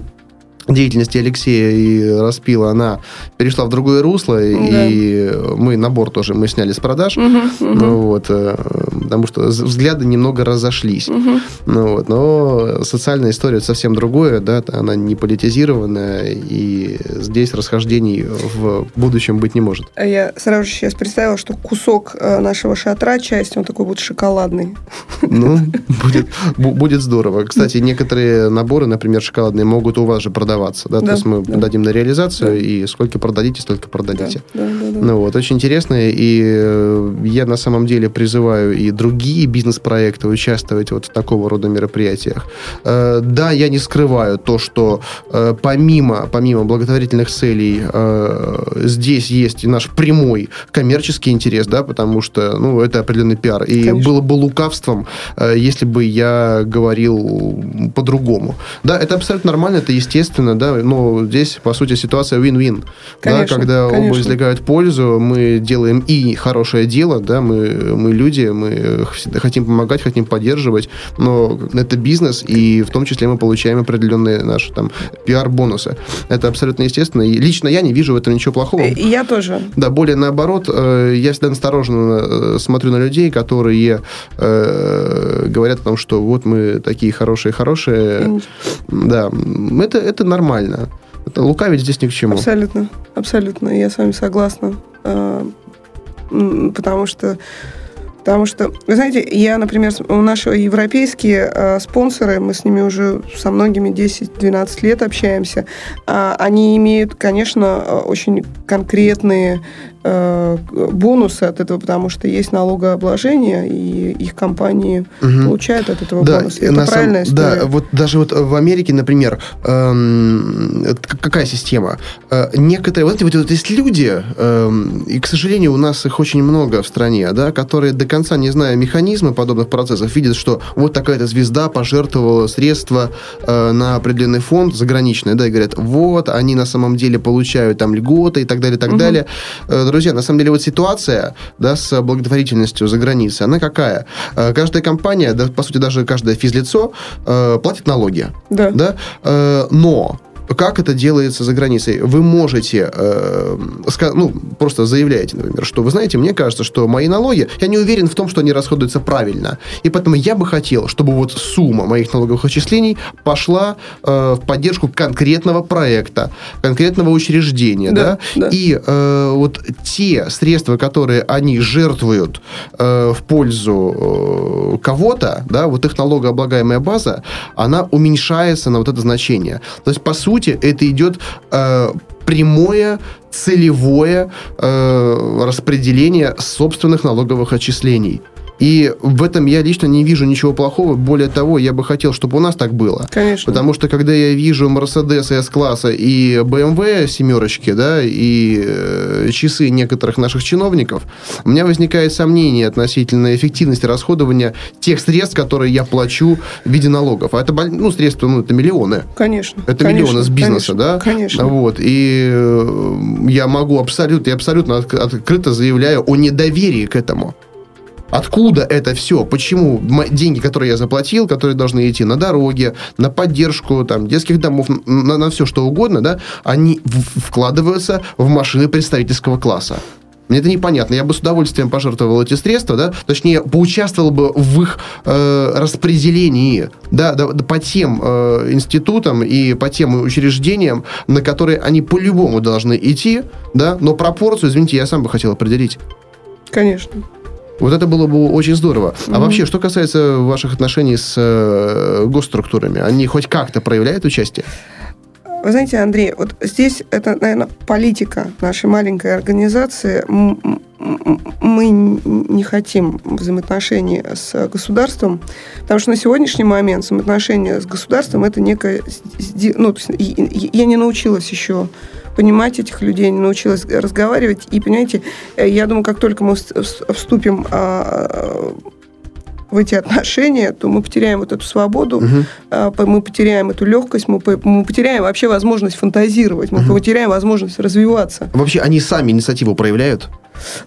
деятельности Алексея и Распила, она перешла в другое русло, да. и мы набор тоже мы сняли с продаж, угу, угу. вот, э, потому что взгляды немного разошлись. Угу. Ну, вот, но социальная история совсем другое, да, она не политизированная, и здесь расхождений в будущем быть не может. Я сразу же сейчас представила, что кусок э, нашего шатра, часть, он такой будет шоколадный. Ну, будет, будет здорово. Кстати, некоторые наборы, например, шоколадные, могут у вас же продаваться продаваться. Да? Да, То есть мы да. дадим на реализацию, да. и сколько продадите, столько продадите. Да, да, да, да. Ну, вот, очень интересно, и э, я на самом деле призываю и другие бизнес-проекты участвовать вот в такого рода мероприятиях. Э, да, я не скрываю то, что э, помимо, помимо благотворительных целей здесь есть и наш прямой коммерческий интерес, да, потому что, ну, это определенный пиар. И Конечно. было бы лукавством, если бы я говорил по-другому. Да, это абсолютно нормально, это естественно, естественно, да, но здесь, по сути, ситуация win-win. Да, когда конечно. оба извлекают пользу, мы делаем и хорошее дело, да, мы, мы люди, мы хотим помогать, хотим поддерживать, но это бизнес, и в том числе мы получаем определенные наши там пиар-бонусы. Это абсолютно естественно. И лично я не вижу в этом ничего плохого. И я тоже. Да, более наоборот, э, я всегда осторожно э, смотрю на людей, которые э, говорят о том, что вот мы такие хорошие-хорошие. Да, это, это нормально. Это лукавить здесь ни к чему. Абсолютно, абсолютно. Я с вами согласна. А, потому что Потому что, вы знаете, я, например, у наши европейские э, спонсоры, мы с ними уже со многими 10-12 лет общаемся, э, они имеют, конечно, очень конкретные бонусы от этого, потому что есть налогообложение, и их компании угу. получают от этого да, бонусы. Это правильная самом, история. Да, вот даже вот в Америке, например, эм, какая система? Э, некоторые, вот, вот, вот есть люди, эм, и, к сожалению, у нас их очень много в стране, да, которые до конца, не зная механизма подобных процессов, видят, что вот такая-то звезда пожертвовала средства э, на определенный фонд заграничный, да, и говорят, вот, они на самом деле получают там льготы и так далее, и так угу. далее э, друзья, на самом деле вот ситуация да, с благотворительностью за границей, она какая? Э, каждая компания, да, по сути, даже каждое физлицо э, платит налоги. Да. да? Э, но как это делается за границей? Вы можете, э, ну, просто заявляете, например, что, вы знаете, мне кажется, что мои налоги, я не уверен в том, что они расходуются правильно. И поэтому я бы хотел, чтобы вот сумма моих налоговых отчислений пошла э, в поддержку конкретного проекта, конкретного учреждения, да? да? да. И э, вот те средства, которые они жертвуют э, в пользу э, кого-то, да, вот их налогооблагаемая база, она уменьшается на вот это значение. То есть, по сути, это идет э, прямое целевое э, распределение собственных налоговых отчислений. И в этом я лично не вижу ничего плохого. Более того, я бы хотел, чтобы у нас так было. Конечно. Потому что, когда я вижу Mercedes S-класса и BMW семерочки, да, и э, часы некоторых наших чиновников, у меня возникает сомнение относительно эффективности расходования тех средств, которые я плачу в виде налогов. А это, ну, средства, ну, это миллионы. Конечно. Это конечно, миллионы с бизнеса, конечно, да? Конечно. Вот. И э, я могу абсолютно, я абсолютно открыто заявляю о недоверии к этому. Откуда это все? Почему деньги, которые я заплатил, которые должны идти на дороги, на поддержку там, детских домов, на, на все что угодно, да, они вкладываются в машины представительского класса? Мне это непонятно. Я бы с удовольствием пожертвовал эти средства, да, точнее, поучаствовал бы в их э, распределении, да, да, по тем э, институтам и по тем учреждениям, на которые они по-любому должны идти, да, но пропорцию, извините, я сам бы хотел определить. Конечно. Вот это было бы очень здорово. А вообще, что касается ваших отношений с э, госструктурами, они хоть как-то проявляют участие? Вы знаете, Андрей, вот здесь это, наверное, политика нашей маленькой организации. Мы не хотим взаимоотношений с государством, потому что на сегодняшний момент взаимоотношения с государством это некое... Ну, я не научилась еще понимать этих людей, научилась разговаривать. И, понимаете, я думаю, как только мы вступим а, в эти отношения, то мы потеряем вот эту свободу, угу. мы потеряем эту легкость, мы, мы потеряем вообще возможность фантазировать, мы угу. потеряем возможность развиваться. Вообще они сами инициативу проявляют?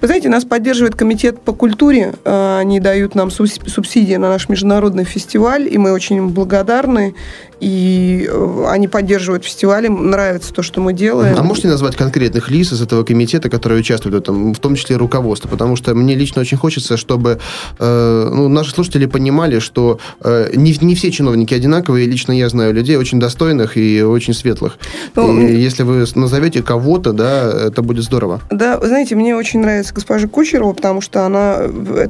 Вы знаете, нас поддерживает комитет по культуре. А, они дают нам субсидии на наш международный фестиваль, и мы очень им благодарны и э, они поддерживают фестиваль, им нравится то, что мы делаем. А можете назвать конкретных лиц из этого комитета, которые участвуют в этом, в том числе руководство? Потому что мне лично очень хочется, чтобы э, ну, наши слушатели понимали, что э, не, не все чиновники одинаковые, лично я знаю людей очень достойных и очень светлых. Ну, и если вы назовете кого-то, да, это будет здорово. Да, вы знаете, мне очень нравится госпожа Кучерова, потому что она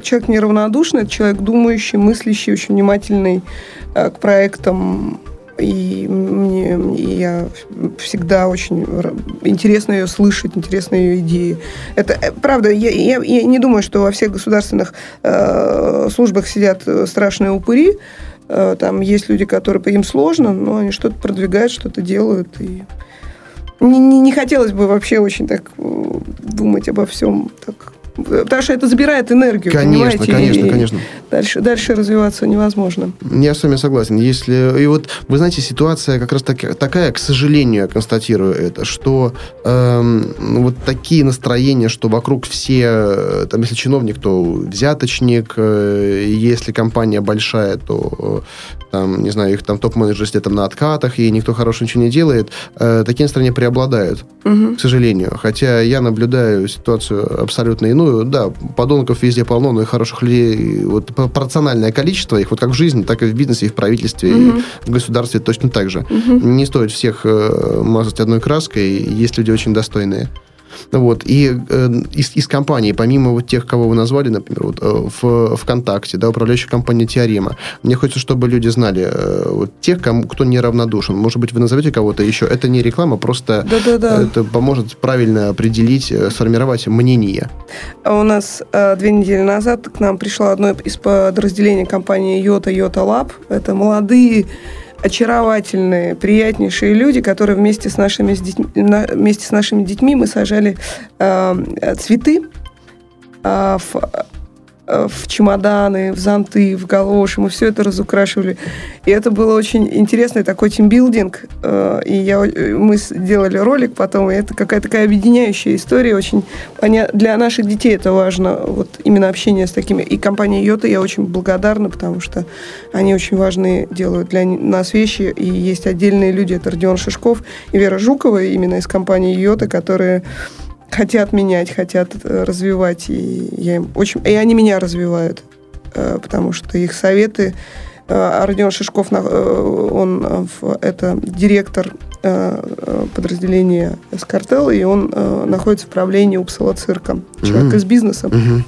человек неравнодушный, это человек думающий, мыслящий, очень внимательный э, к проектам и мне, и я всегда очень интересно ее слышать, интересны ее идеи. Это э, правда, я, я, я не думаю, что во всех государственных э, службах сидят э, страшные упыри. Э, там есть люди, которые им сложно, но они что-то продвигают, что-то делают. И не, не, не хотелось бы вообще очень так э, думать обо всем так Потому что это забирает энергию, конечно, понимаете? Конечно, конечно. Дальше, дальше развиваться невозможно. Я с вами согласен. Если... И вот, вы знаете, ситуация как раз так, такая, к сожалению, я констатирую это, что эм, вот такие настроения, что вокруг все, там, если чиновник, то взяточник, э, если компания большая, то там, не знаю, их там топ-менеджеры сидят там на откатах, и никто хорошего ничего не делает, э, такие настроения преобладают, угу. к сожалению. Хотя я наблюдаю ситуацию абсолютно иную. Да, подонков везде полно, но и хороших людей, вот пропорциональное количество их, вот как в жизни, так и в бизнесе, и в правительстве, угу. и в государстве точно так же. Угу. Не стоит всех э, мазать одной краской, есть люди очень достойные. Вот. И э, из, из компании, помимо вот тех, кого вы назвали, например, вот, э, в ВКонтакте, да, управляющая компания Теорема, мне хочется, чтобы люди знали э, вот, тех, кому, кто неравнодушен. Может быть, вы назовете кого-то еще. Это не реклама, просто Да-да-да. это поможет правильно определить, э, сформировать мнение. У нас э, две недели назад к нам пришло одно из подразделений компании Йота Йота Лаб. Это молодые очаровательные, приятнейшие люди, которые вместе с нашими, с детьми, вместе с нашими детьми мы сажали э, цветы э, в в чемоданы, в зонты, в галоши. Мы все это разукрашивали. И это было очень интересный такой тимбилдинг. Э, и я, мы сделали ролик потом, и это какая-то такая объединяющая история. Очень для наших детей это важно, вот именно общение с такими. И компания Йота я очень благодарна, потому что они очень важные делают для нас вещи. И есть отдельные люди, это Родион Шишков и Вера Жукова, именно из компании Йота, которые хотят менять, хотят э, развивать, и я им очень, и они меня развивают, э, потому что их советы. Э, Родион Шишков, он это директор подразделения Скартел, и он находится в правлении Упсала цирка. Человек mm-hmm. из бизнеса. Mm-hmm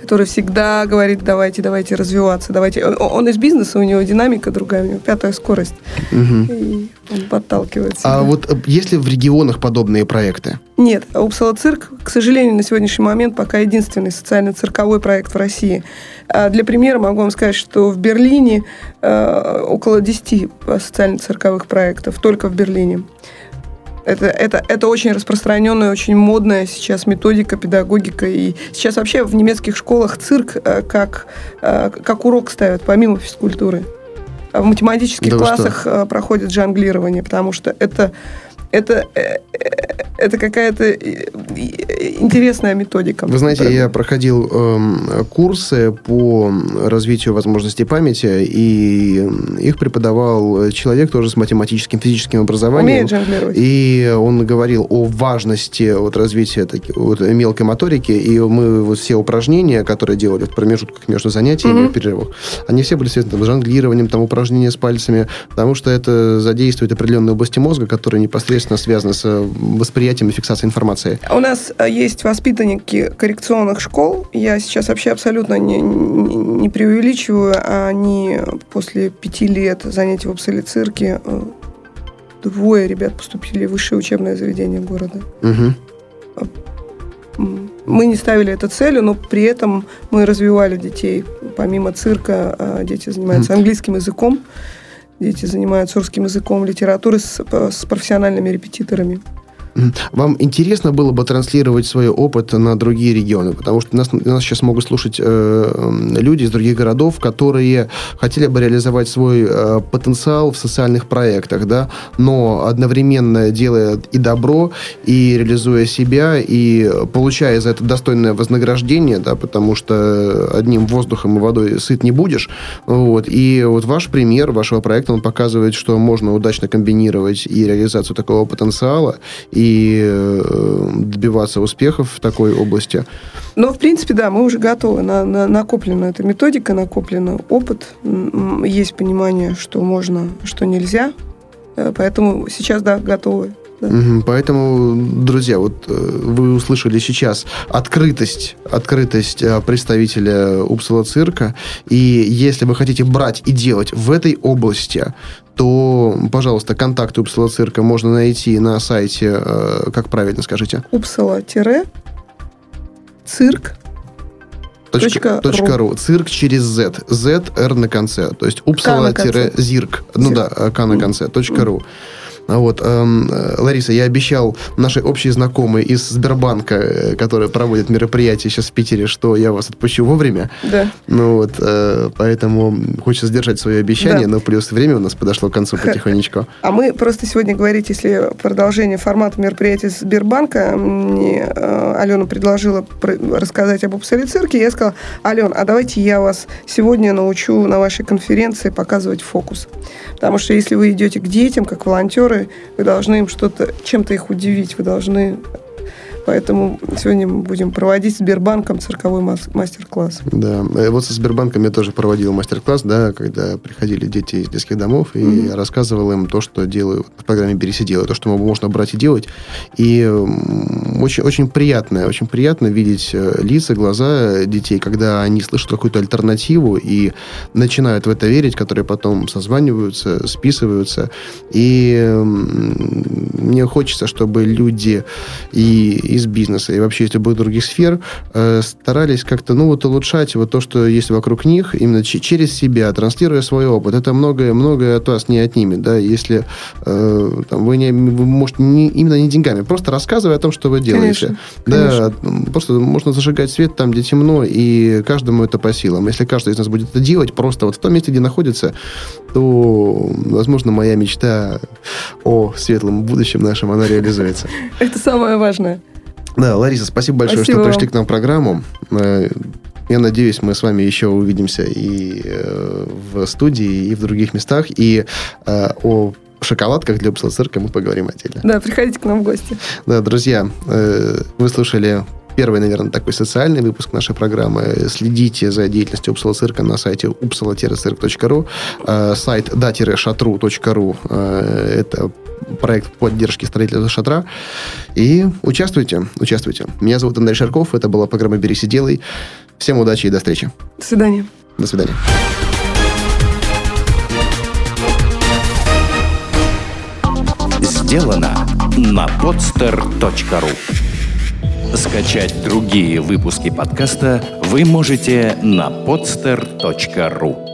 который всегда говорит, давайте, давайте развиваться, давайте. Он из бизнеса, у него динамика другая, у него пятая скорость. Угу. И он подталкивается. А вот э, есть ли в регионах подобные проекты? Нет. Упсала цирк, к сожалению, на сегодняшний момент пока единственный социально-цирковой проект в России. А для примера могу вам сказать, что в Берлине э, около 10 социально-цирковых проектов, только в Берлине. Это, это, это очень распространенная, очень модная сейчас методика, педагогика. И сейчас вообще в немецких школах цирк э, как, э, как урок ставят, помимо физкультуры. В математических да классах что? Э, проходит жонглирование, потому что это это, э, э, это какая-то интересная методика. Вы знаете, я проходил э, курсы по развитию возможностей памяти, и их преподавал человек тоже с математическим, физическим образованием. Умеет И он говорил о важности вот, развития таки, вот, мелкой моторики, и мы вот все упражнения, которые делали в промежутках между занятиями, mm-hmm. перерывах, они все были связаны с жонглированием, там, упражнения с пальцами, потому что это задействует определенные области мозга, которые непосредственно непосредственно связаны с восприятием и фиксацией информации? У нас есть воспитанники коррекционных школ. Я сейчас вообще абсолютно не, не, не преувеличиваю. Они после пяти лет занятий в обсолицирке двое ребят поступили в высшее учебное заведение города. Угу. Мы не ставили это целью, но при этом мы развивали детей. Помимо цирка, дети занимаются английским языком, дети занимаются русским языком, литературой с, с профессиональными репетиторами. Вам интересно было бы транслировать свой опыт на другие регионы? Потому что нас, нас сейчас могут слушать э, люди из других городов, которые хотели бы реализовать свой э, потенциал в социальных проектах, да, но одновременно делая и добро, и реализуя себя, и получая за это достойное вознаграждение, да, потому что одним воздухом и водой сыт не будешь. Вот. И вот ваш пример вашего проекта, он показывает, что можно удачно комбинировать и реализацию такого потенциала, и э, добиваться успехов в такой области. Ну, в принципе, да, мы уже готовы. На, на, накоплена эта методика, накоплен опыт. Есть понимание, что можно, что нельзя. Э, поэтому сейчас, да, готовы. Да. Поэтому, друзья, вот э, вы услышали сейчас открытость, открытость представителя Упсала цирка. И если вы хотите брать и делать в этой области, то, пожалуйста, контакты Упсала цирка можно найти на сайте, э, как правильно скажите? Упсала-цирк Точка, точка ру. Цирк через Z. Z, R на конце. То есть упсала-зирк. Ну да, К на конце. Точка ру. Вот, эм, Лариса, я обещал нашей общей знакомой из Сбербанка, э, которая проводит мероприятие сейчас в Питере, что я вас отпущу вовремя. Да. Ну вот, э, поэтому хочется сдержать свое обещание, да. но плюс время у нас подошло к концу потихонечку. А мы просто сегодня говорить, если продолжение формата мероприятия Сбербанка, мне э, Алена предложила рассказать об цирке, я сказала, Ален, а давайте я вас сегодня научу на вашей конференции показывать фокус. Потому что если вы идете к детям, как волонтеры, вы должны им что-то, чем-то их удивить, вы должны Поэтому сегодня мы будем проводить с Сбербанком цирковой мастер-класс. Да, э, вот со Сбербанком я тоже проводил мастер-класс, да, когда приходили дети из детских домов, и mm-hmm. рассказывал им то, что делаю в программе «Берись и делай», то, что можно брать и делать. И очень, очень приятно, очень приятно видеть э, лица, глаза детей, когда они слышат какую-то альтернативу и начинают в это верить, которые потом созваниваются, списываются. И мне хочется, чтобы люди и из бизнеса и вообще из любых других сфер э, старались как-то, ну, вот улучшать вот то, что есть вокруг них, именно через себя, транслируя свой опыт. Это многое, многое от вас не отнимет, да, если э, там, вы, не, вы можете не, именно не деньгами, просто рассказывая о том, что вы делаете. Конечно, да, конечно. просто можно зажигать свет там, где темно, и каждому это по силам. Если каждый из нас будет это делать просто вот в том месте, где находится, то, возможно, моя мечта о светлом будущем нашем, она реализуется. Это самое важное. Да, Лариса, спасибо большое, спасибо. что пришли к нам в программу. Э, я надеюсь, мы с вами еще увидимся и э, в студии, и в других местах. И э, о шоколадках для цирка мы поговорим отдельно. Да, приходите к нам в гости. Да, друзья, вы слушали первый, наверное, такой социальный выпуск нашей программы. Следите за деятельностью Упсала цирка на сайте upsala-цирк.ру, сайт да-шатру.ру. Это проект поддержки строительства шатра. И участвуйте, участвуйте. Меня зовут Андрей Шарков, это была программа «Берись и делай». Всем удачи и до встречи. До свидания. До свидания. Сделано на podster.ru Скачать другие выпуски подкаста вы можете на podster.ru